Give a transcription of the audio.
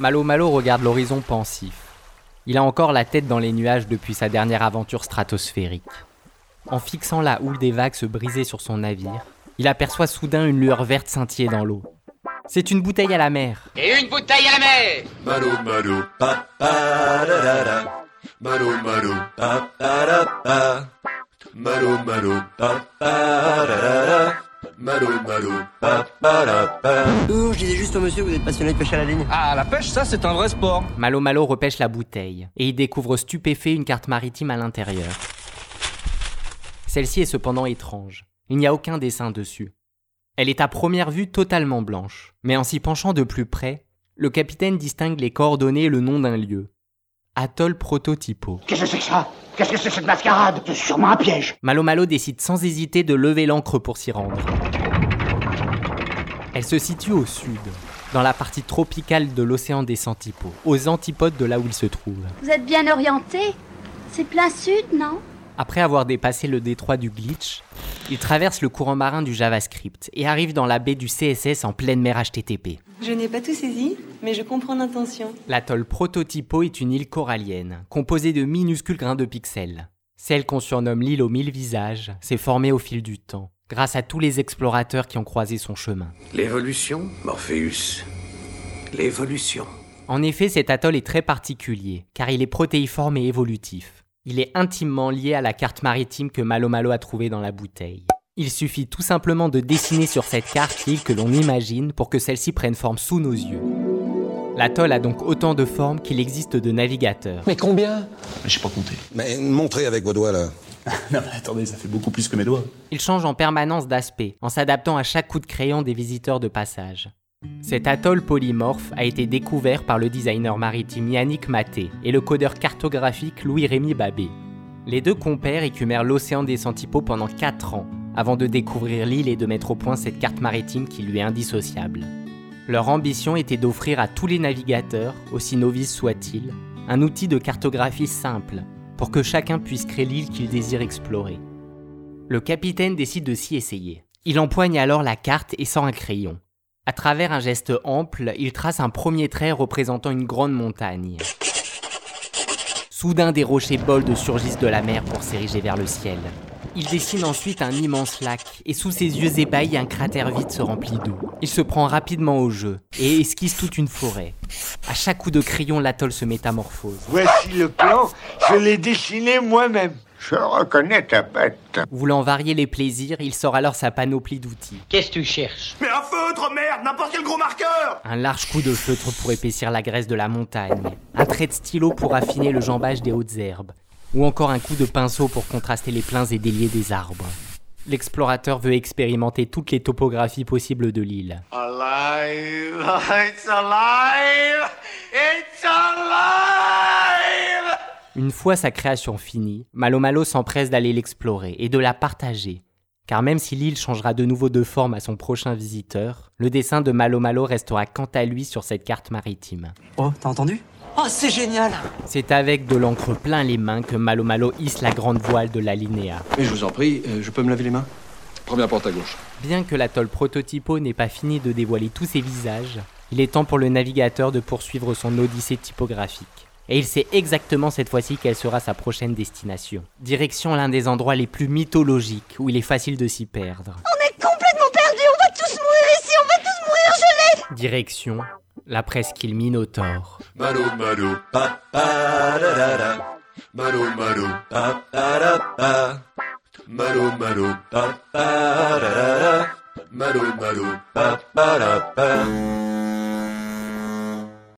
Malo Malo regarde l'horizon pensif. Il a encore la tête dans les nuages depuis sa dernière aventure stratosphérique. En fixant la houle des vagues se briser sur son navire, il aperçoit soudain une lueur verte scintiller dans l'eau. C'est une bouteille à la mer. Et une bouteille à la mer Malo malo pa pa da da da. Malo malo pa pa. Malo malo pa pa da da da. Malo malo pa pa je disais juste au monsieur, vous êtes passionné de pêche à la ligne Ah, la pêche, ça, c'est un vrai sport. Malo Malo repêche la bouteille et il découvre stupéfait une carte maritime à l'intérieur. Celle-ci est cependant étrange. Il n'y a aucun dessin dessus. Elle est à première vue totalement blanche, mais en s'y penchant de plus près, le capitaine distingue les coordonnées et le nom d'un lieu. Atoll Prototypo. Qu'est-ce que c'est que ça? Qu'est-ce que c'est que cette mascarade? C'est sûrement un piège. Malo Malo décide sans hésiter de lever l'ancre pour s'y rendre. Elle se situe au sud, dans la partie tropicale de l'océan des Centipodes, aux antipodes de là où il se trouve. Vous êtes bien orienté? C'est plein sud, non? Après avoir dépassé le détroit du Glitch, il traverse le courant marin du JavaScript et arrive dans la baie du CSS en pleine mer HTTP. Je n'ai pas tout saisi, mais je comprends l'intention. L'atoll Prototypo est une île corallienne, composée de minuscules grains de pixels. Celle qu'on surnomme l'île aux mille visages s'est formée au fil du temps, grâce à tous les explorateurs qui ont croisé son chemin. L'évolution, Morpheus. L'évolution. En effet, cet atoll est très particulier, car il est protéiforme et évolutif. Il est intimement lié à la carte maritime que Malo Malo a trouvée dans la bouteille. Il suffit tout simplement de dessiner sur cette carte l'île que l'on imagine pour que celle-ci prenne forme sous nos yeux. L'atoll a donc autant de formes qu'il existe de navigateurs. Mais combien? J'ai pas compté. Mais montrez avec vos doigts là. Attendez, ça fait beaucoup plus que mes doigts. Il change en permanence d'aspect, en s'adaptant à chaque coup de crayon des visiteurs de passage. Cet atoll polymorphe a été découvert par le designer maritime Yannick Maté et le codeur cartographique Louis-Rémy Babé. Les deux compères écumèrent l'océan des Centipodes pendant 4 ans, avant de découvrir l'île et de mettre au point cette carte maritime qui lui est indissociable. Leur ambition était d'offrir à tous les navigateurs, aussi novices soient-ils, un outil de cartographie simple, pour que chacun puisse créer l'île qu'il désire explorer. Le capitaine décide de s'y essayer. Il empoigne alors la carte et sort un crayon. À travers un geste ample, il trace un premier trait représentant une grande montagne. Soudain, des rochers boldes surgissent de la mer pour s'ériger vers le ciel. Il dessine ensuite un immense lac, et sous ses yeux ébahis, un cratère vide se remplit d'eau. Il se prend rapidement au jeu, et esquisse toute une forêt. À chaque coup de crayon, l'atoll se métamorphose. Voici le plan, je l'ai dessiné moi-même. Je reconnais ta bête. Voulant varier les plaisirs, il sort alors sa panoplie d'outils. Qu'est-ce que tu cherches? Mais un feutre, merde N'importe quel gros marqueur Un large coup de feutre pour épaissir la graisse de la montagne. Un trait de stylo pour affiner le jambage des hautes herbes. Ou encore un coup de pinceau pour contraster les pleins et déliés des arbres. L'explorateur veut expérimenter toutes les topographies possibles de l'île. Alive, it's alive, it's alive. Une fois sa création finie, Malo Malo s'empresse d'aller l'explorer et de la partager. Car même si l'île changera de nouveau de forme à son prochain visiteur, le dessin de Malo Malo restera quant à lui sur cette carte maritime. Oh, t'as entendu? Oh, c'est génial C'est avec de l'encre plein les mains que Malo Malo hisse la grande voile de la Linéa. Mais je vous en prie, euh, je peux me laver les mains? Première porte à gauche. Bien que l'atoll Prototypo n'ait pas fini de dévoiler tous ses visages, il est temps pour le navigateur de poursuivre son odyssée typographique. Et il sait exactement cette fois-ci quelle sera sa prochaine destination. Direction l'un des endroits les plus mythologiques où il est facile de s'y perdre. On est complètement perdus, on va tous mourir ici, on va tous mourir gelés Direction la presqu'île Minotaure. Malo malo pa pa da da da. Malo malo pa pa da pa. Malo malo pa pa da da da. Malo pa pa da pa.